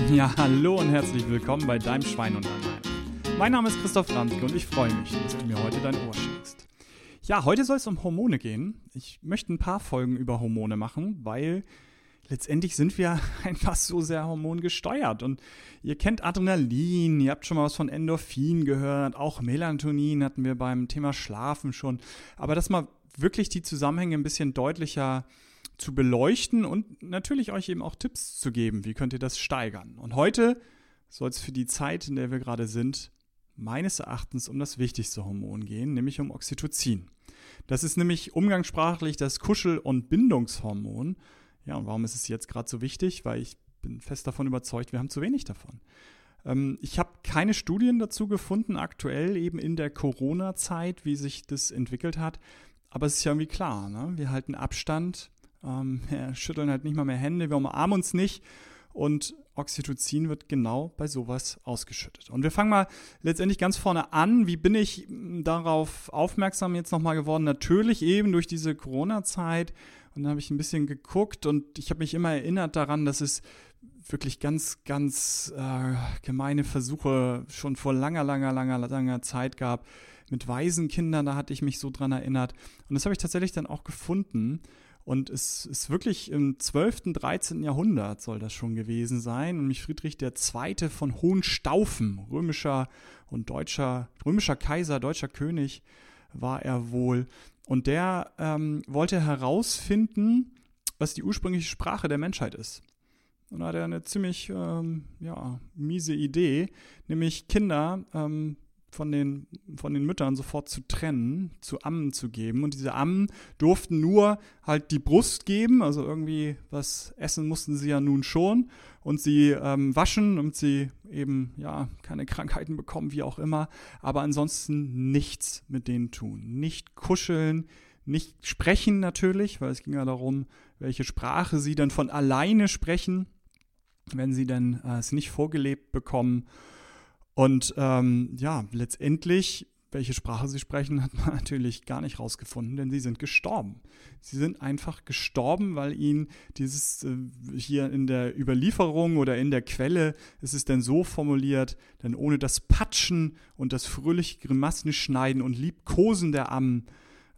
Ja, hallo und herzlich willkommen bei deinem Schwein und Allein. Mein Name ist Christoph Randke und ich freue mich, dass du mir heute dein Ohr schenkst. Ja, heute soll es um Hormone gehen. Ich möchte ein paar Folgen über Hormone machen, weil letztendlich sind wir einfach so sehr hormongesteuert. Und ihr kennt Adrenalin, ihr habt schon mal was von Endorphin gehört, auch Melatonin hatten wir beim Thema Schlafen schon. Aber dass mal wirklich die Zusammenhänge ein bisschen deutlicher zu beleuchten und natürlich euch eben auch Tipps zu geben, wie könnt ihr das steigern. Und heute soll es für die Zeit, in der wir gerade sind, meines Erachtens um das wichtigste Hormon gehen, nämlich um Oxytocin. Das ist nämlich umgangssprachlich das Kuschel- und Bindungshormon. Ja, und warum ist es jetzt gerade so wichtig? Weil ich bin fest davon überzeugt, wir haben zu wenig davon. Ähm, ich habe keine Studien dazu gefunden, aktuell eben in der Corona-Zeit, wie sich das entwickelt hat. Aber es ist ja irgendwie klar, ne? wir halten Abstand, ähm, wir schütteln halt nicht mal mehr Hände, wir umarmen uns nicht. Und Oxytocin wird genau bei sowas ausgeschüttet. Und wir fangen mal letztendlich ganz vorne an. Wie bin ich darauf aufmerksam jetzt nochmal geworden? Natürlich eben durch diese Corona-Zeit. Und da habe ich ein bisschen geguckt und ich habe mich immer erinnert daran, dass es wirklich ganz, ganz äh, gemeine Versuche schon vor langer, langer, langer, langer Zeit gab mit Waisenkindern. Da hatte ich mich so dran erinnert. Und das habe ich tatsächlich dann auch gefunden. Und es ist wirklich im 12., 13. Jahrhundert soll das schon gewesen sein. Und mich Friedrich II. von Hohenstaufen, römischer und deutscher, römischer Kaiser, deutscher König, war er wohl. Und der ähm, wollte herausfinden, was die ursprüngliche Sprache der Menschheit ist. Und da hat er eine ziemlich ähm, ja, miese Idee, nämlich Kinder ähm, von den, von den Müttern sofort zu trennen, zu Ammen zu geben. Und diese Ammen durften nur halt die Brust geben, also irgendwie was essen mussten sie ja nun schon. Und sie ähm, waschen, und sie eben ja keine Krankheiten bekommen, wie auch immer. Aber ansonsten nichts mit denen tun. Nicht kuscheln, nicht sprechen natürlich, weil es ging ja darum, welche Sprache sie dann von alleine sprechen, wenn sie dann äh, es nicht vorgelebt bekommen. Und ähm, ja, letztendlich, welche Sprache sie sprechen, hat man natürlich gar nicht rausgefunden, denn sie sind gestorben. Sie sind einfach gestorben, weil ihnen dieses äh, hier in der Überlieferung oder in der Quelle ist es denn so formuliert, denn ohne das Patschen und das fröhliche Grimassenschneiden und Liebkosen der Ammen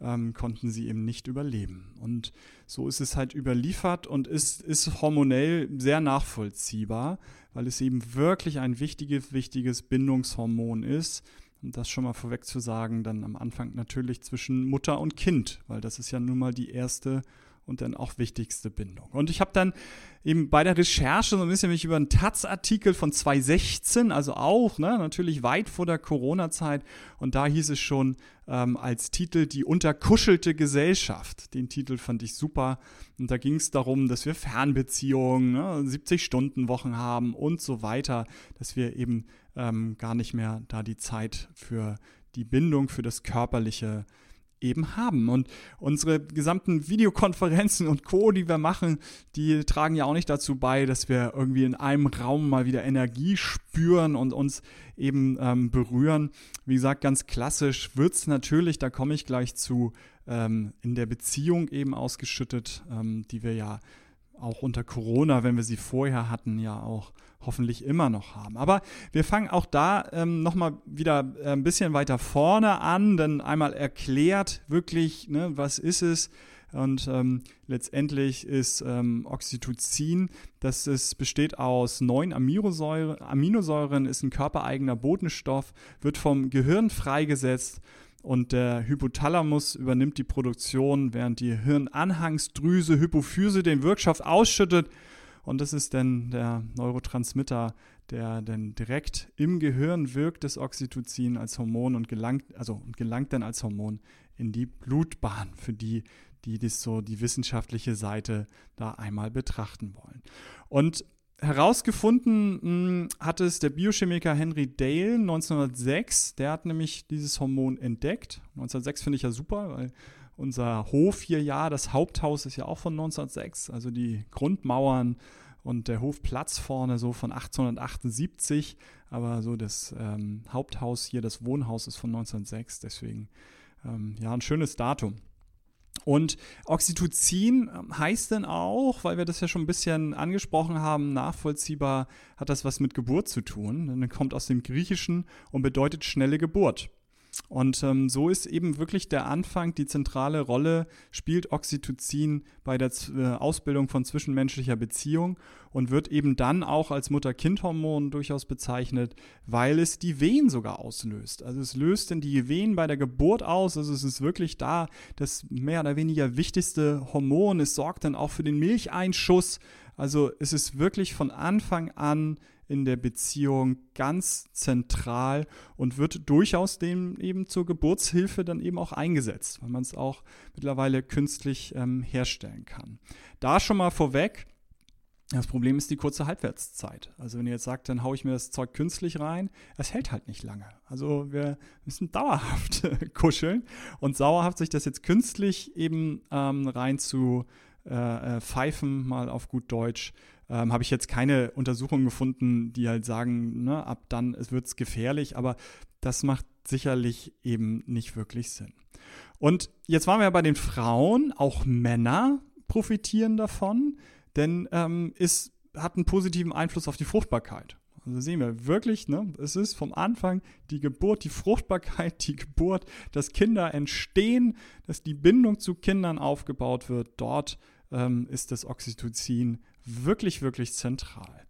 ähm, konnten sie eben nicht überleben. Und so ist es halt überliefert und ist, ist hormonell sehr nachvollziehbar, weil es eben wirklich ein wichtiges, wichtiges Bindungshormon ist. Und das schon mal vorweg zu sagen, dann am Anfang natürlich zwischen Mutter und Kind, weil das ist ja nun mal die erste und dann auch wichtigste Bindung. Und ich habe dann eben bei der Recherche so ein bisschen mich über einen Taz-Artikel von 2016, also auch ne, natürlich weit vor der Corona-Zeit, und da hieß es schon ähm, als Titel die unterkuschelte Gesellschaft. Den Titel fand ich super. Und da ging es darum, dass wir Fernbeziehungen, ne, 70-Stunden-Wochen haben und so weiter, dass wir eben ähm, gar nicht mehr da die Zeit für die Bindung, für das Körperliche eben haben. Und unsere gesamten Videokonferenzen und Co., die wir machen, die tragen ja auch nicht dazu bei, dass wir irgendwie in einem Raum mal wieder Energie spüren und uns eben ähm, berühren. Wie gesagt, ganz klassisch wird es natürlich, da komme ich gleich zu, ähm, in der Beziehung eben ausgeschüttet, ähm, die wir ja auch unter Corona, wenn wir sie vorher hatten, ja auch hoffentlich immer noch haben. Aber wir fangen auch da ähm, nochmal wieder äh, ein bisschen weiter vorne an, denn einmal erklärt wirklich, ne, was ist es. Und ähm, letztendlich ist ähm, Oxytocin, das ist, besteht aus neun Aminosäure, Aminosäuren, ist ein körpereigener Botenstoff, wird vom Gehirn freigesetzt und der Hypothalamus übernimmt die Produktion, während die Hirnanhangsdrüse Hypophyse den Wirkstoff ausschüttet und das ist dann der Neurotransmitter, der dann direkt im Gehirn wirkt, das Oxytocin als Hormon und gelangt, also gelangt dann als Hormon in die Blutbahn, für die, die das so die wissenschaftliche Seite da einmal betrachten wollen. Und herausgefunden mh, hm, hat es der Biochemiker Henry Dale 1906. Der hat nämlich dieses Hormon entdeckt. 1906 finde ich ja super, weil unser Hof hier ja, das Haupthaus ist ja auch von 1906, also die Grundmauern und der Hofplatz vorne so von 1878, aber so das ähm, Haupthaus hier, das Wohnhaus ist von 1906, deswegen ähm, ja ein schönes Datum. Und Oxytocin ähm, heißt denn auch, weil wir das ja schon ein bisschen angesprochen haben, nachvollziehbar hat das was mit Geburt zu tun. Denn kommt aus dem Griechischen und bedeutet schnelle Geburt. Und ähm, so ist eben wirklich der Anfang, die zentrale Rolle spielt Oxytocin bei der Z äh, Ausbildung von zwischenmenschlicher Beziehung und wird eben dann auch als Mutter-Kind-Hormon durchaus bezeichnet, weil es die Wehen sogar auslöst. Also es löst denn die Wehen bei der Geburt aus. Also es ist wirklich da das mehr oder weniger wichtigste Hormon. Es sorgt dann auch für den Milcheinschuss. Also es ist wirklich von Anfang an in der Beziehung ganz zentral und wird durchaus dem eben zur Geburtshilfe dann eben auch eingesetzt, weil man es auch mittlerweile künstlich ähm, herstellen kann. Da schon mal vorweg, das Problem ist die kurze Halbwertszeit. Also wenn ihr jetzt sagt, dann haue ich mir das Zeug künstlich rein, es hält halt nicht lange. Also wir müssen dauerhaft kuscheln und sauerhaft sich das jetzt künstlich eben ähm, rein zu äh, äh, pfeifen, mal auf gut Deutsch, ähm, habe ich jetzt keine Untersuchungen gefunden, die halt sagen, ne, ab dann wird es gefährlich, aber das macht sicherlich eben nicht wirklich Sinn. Und jetzt waren wir ja bei den Frauen, auch Männer profitieren davon, denn ähm, es hat einen positiven Einfluss auf die Fruchtbarkeit. Also sehen wir wirklich, ne, es ist vom Anfang die Geburt, die Fruchtbarkeit, die Geburt, dass Kinder entstehen, dass die Bindung zu Kindern aufgebaut wird. Dort ähm, ist das Oxytocin wirklich, wirklich zentral.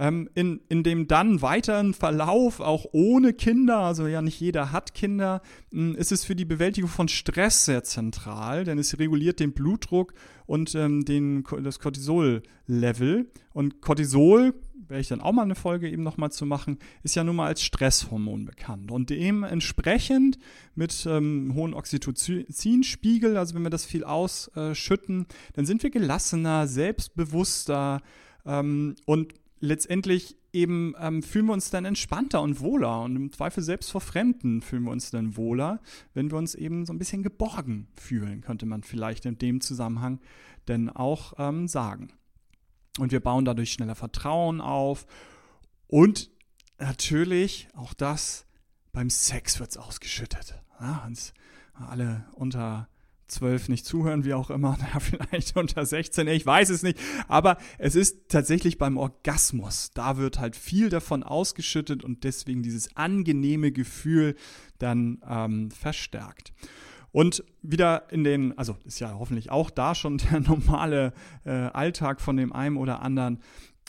Ähm, in, in dem dann weiteren Verlauf, auch ohne Kinder, also ja nicht jeder hat Kinder, hm, ist es für die Bewältigung von Stress sehr zentral, denn es reguliert den Blutdruck und ähm, den, das Cortisol-Level. Und Cortisol werde ich dann auch mal eine Folge eben nochmal zu machen, ist ja nun mal als Stresshormon bekannt. Und dementsprechend mit ähm, hohen Oxytocinspiegel, also wenn wir das viel ausschütten, dann sind wir gelassener, selbstbewusster ähm, und letztendlich eben ähm, fühlen wir uns dann entspannter und wohler und im Zweifel selbst vor Fremden fühlen wir uns dann wohler, wenn wir uns eben so ein bisschen geborgen fühlen, könnte man vielleicht in dem Zusammenhang denn auch ähm, sagen. Und wir bauen dadurch schneller Vertrauen auf. Und natürlich, auch das, beim Sex wird es ausgeschüttet. Ja, alle unter 12 nicht zuhören, wie auch immer, ja, vielleicht unter 16, ich weiß es nicht, aber es ist tatsächlich beim Orgasmus, da wird halt viel davon ausgeschüttet und deswegen dieses angenehme Gefühl dann ähm, verstärkt. Und wieder in den, also ist ja hoffentlich auch da schon der normale äh, Alltag von dem einen oder anderen,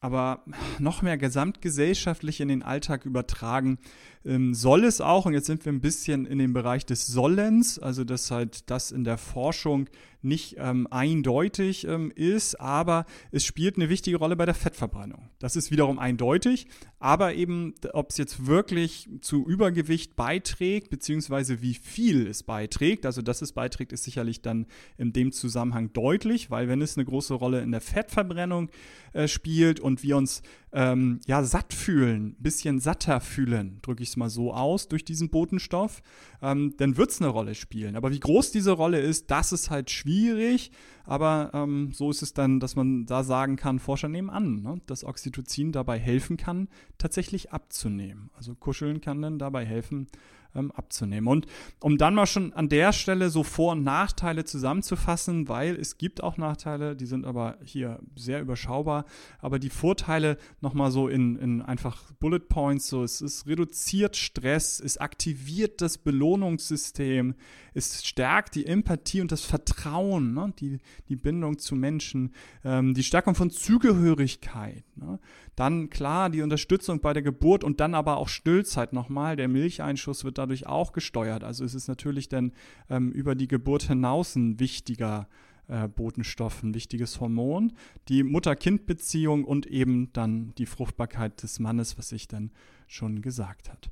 aber noch mehr gesamtgesellschaftlich in den Alltag übertragen, ähm, soll es auch, und jetzt sind wir ein bisschen in dem Bereich des Sollens, also dass halt das in der Forschung nicht ähm, eindeutig ähm, ist, aber es spielt eine wichtige Rolle bei der Fettverbrennung. Das ist wiederum eindeutig, aber eben, ob es jetzt wirklich zu Übergewicht beiträgt, beziehungsweise wie viel es beiträgt, also dass es beiträgt, ist sicherlich dann in dem Zusammenhang deutlich, weil wenn es eine große Rolle in der Fettverbrennung äh, spielt und wir uns ähm, ja satt fühlen, bisschen satter fühlen, drücke ich es mal so aus, durch diesen Botenstoff, ähm, dann wird es eine Rolle spielen. Aber wie groß diese Rolle ist, das ist halt schwierig. Aber ähm, so ist es dann, dass man da sagen kann, Forscher nehmen an, ne, dass Oxytocin dabei helfen kann, tatsächlich abzunehmen. Also Kuscheln kann dann dabei helfen, ähm, abzunehmen. Und um dann mal schon an der Stelle so Vor- und Nachteile zusammenzufassen, weil es gibt auch Nachteile, die sind aber hier sehr überschaubar, aber die Vorteile nochmal so in, in einfach Bullet Points, so es, es reduziert Stress, es aktiviert das Belohnungssystem, es stärkt die Empathie und das Vertrauen, ne? die, die Bindung zu Menschen, ähm, die Stärkung von Zugehörigkeit. Ne? Dann klar die Unterstützung bei der Geburt und dann aber auch Stillzeit nochmal. Der Milcheinschuss wird dadurch auch gesteuert. Also es ist natürlich dann ähm, über die Geburt hinaus ein wichtiger äh, Botenstoff, ein wichtiges Hormon. Die Mutter-Kind-Beziehung und eben dann die Fruchtbarkeit des Mannes, was ich dann schon gesagt hat.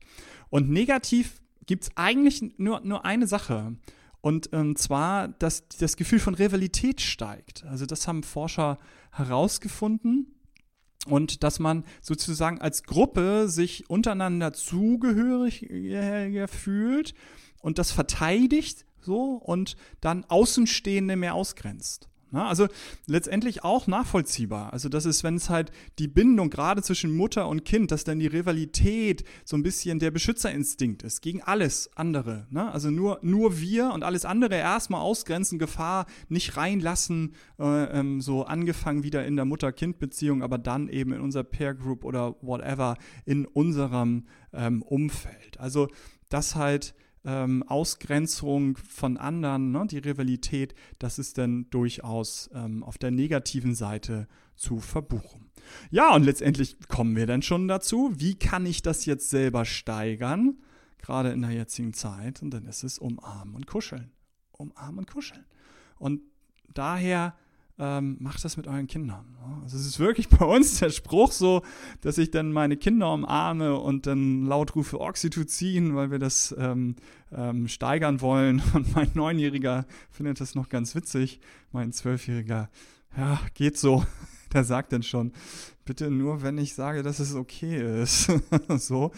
Und negativ gibt es eigentlich nur, nur eine Sache. Und ähm, zwar, dass das Gefühl von Rivalität steigt. Also das haben Forscher herausgefunden. Und dass man sozusagen als Gruppe sich untereinander zugehörig fühlt und das verteidigt so und dann Außenstehende mehr ausgrenzt. Ne? Also letztendlich auch nachvollziehbar. Also das ist, wenn es halt die Bindung gerade zwischen Mutter und Kind, dass dann die Rivalität so ein bisschen der Beschützerinstinkt ist gegen alles andere. Ne? Also nur, nur wir und alles andere erstmal ausgrenzen, Gefahr nicht reinlassen, äh, ähm, so angefangen wieder in der Mutter-Kind-Beziehung, aber dann eben in unser Peer Group oder whatever in unserem ähm, Umfeld. Also das halt ähm, Ausgrenzung von anderen, ne, die Rivalität, das ist dann durchaus ähm, auf der negativen Seite zu verbuchen. Ja, und letztendlich kommen wir dann schon dazu, wie kann ich das jetzt selber steigern, gerade in der jetzigen Zeit, und dann ist es umarmen und kuscheln. Umarmen und kuscheln. Und daher ähm, macht das mit euren Kindern. Also es ist wirklich bei uns der Spruch so, dass ich dann meine Kinder umarme und dann laut rufe Oxytocin, weil wir das ähm, ähm, steigern wollen. Und mein Neunjähriger findet das noch ganz witzig. Mein Zwölfjähriger, ja, geht so. Der sagt dann schon, bitte nur, wenn ich sage, dass es okay ist. so.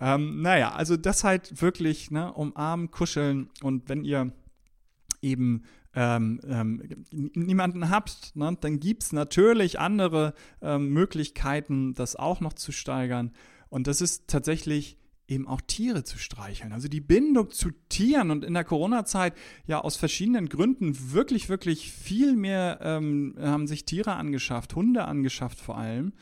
Ähm, naja, also das halt wirklich, ne, umarmen, kuscheln und wenn ihr eben ähm, ähm, niemanden habt, ne, dann gibt es natürlich andere ähm, Möglichkeiten, das auch noch zu steigern. Und das ist tatsächlich eben auch Tiere zu streicheln. Also die Bindung zu Tieren und in der Corona-Zeit ja aus verschiedenen Gründen wirklich, wirklich viel mehr ähm, haben sich Tiere angeschafft, Hunde angeschafft vor allem.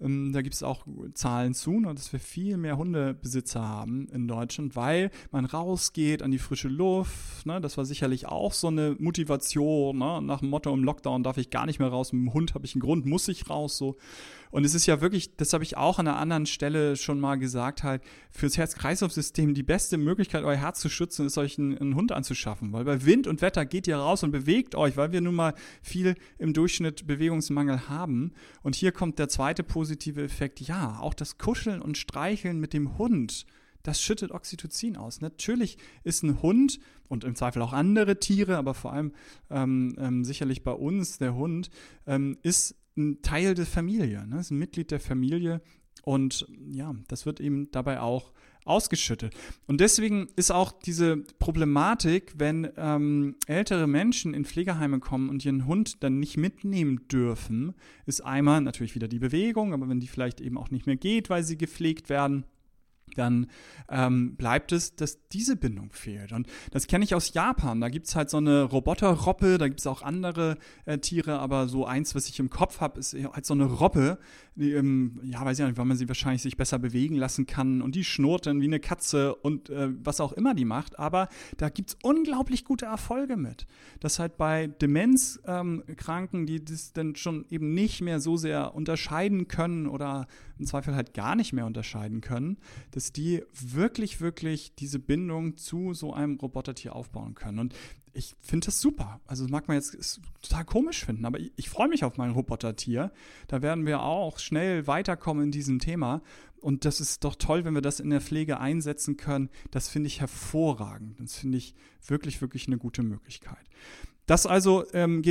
Ähm, da gibt es auch Zahlen zu, ne, dass wir viel mehr Hundebesitzer haben in Deutschland, weil man rausgeht an die frische Luft. Ne, das war sicherlich auch so eine Motivation. Ne, nach dem Motto, im Lockdown darf ich gar nicht mehr raus. Mit dem Hund habe ich einen Grund, muss ich raus. So. Und es ist ja wirklich, das habe ich auch an einer anderen Stelle schon mal gesagt, halt, fürs Herz-Kreislauf-System die beste Möglichkeit, euer Herz zu schützen, ist euch einen, einen Hund anzuschaffen. Weil bei Wind und Wetter geht ihr raus und bewegt euch, weil wir nun mal viel im Durchschnitt Bewegungsmangel haben. Und hier kommt der zweite positive Effekt. Ja, auch das Kuscheln und Streicheln mit dem Hund das schüttet Oxytocin aus. Natürlich ist ein Hund und im Zweifel auch andere Tiere, aber vor allem ähm, ähm, sicherlich bei uns der Hund, ähm, ist ein Teil der Familie, ne? ist ein Mitglied der Familie und ja, das wird eben dabei auch ausgeschüttet. Und deswegen ist auch diese Problematik, wenn ähm, ältere Menschen in Pflegeheime kommen und ihren Hund dann nicht mitnehmen dürfen, ist einmal natürlich wieder die Bewegung, aber wenn die vielleicht eben auch nicht mehr geht, weil sie gepflegt werden, dann ähm, bleibt es, dass diese Bindung fehlt. Und das kenne ich aus Japan. Da gibt es halt so eine Roboterroppe, da gibt es auch andere äh, Tiere, aber so eins, was ich im Kopf habe, ist halt so eine Robbe, die, ähm, ja, weiß ich nicht, weil man sie wahrscheinlich sich besser bewegen lassen kann und die schnurrt dann wie eine Katze und äh, was auch immer die macht. Aber da gibt es unglaublich gute Erfolge mit. Dass halt bei Demenzkranken, ähm, die das dann schon eben nicht mehr so sehr unterscheiden können oder im Zweifel halt gar nicht mehr unterscheiden können, dass die wirklich, wirklich diese Bindung zu so einem Robotertier aufbauen können. Und ich finde das super. Also das mag man jetzt total komisch finden, aber ich, ich freue mich auf mein Robotertier. Da werden wir auch schnell weiterkommen in diesem Thema. Und das ist doch toll, wenn wir das in der Pflege einsetzen können. Das finde ich hervorragend. Das finde ich wirklich, wirklich eine gute Möglichkeit. Das also ähm, geht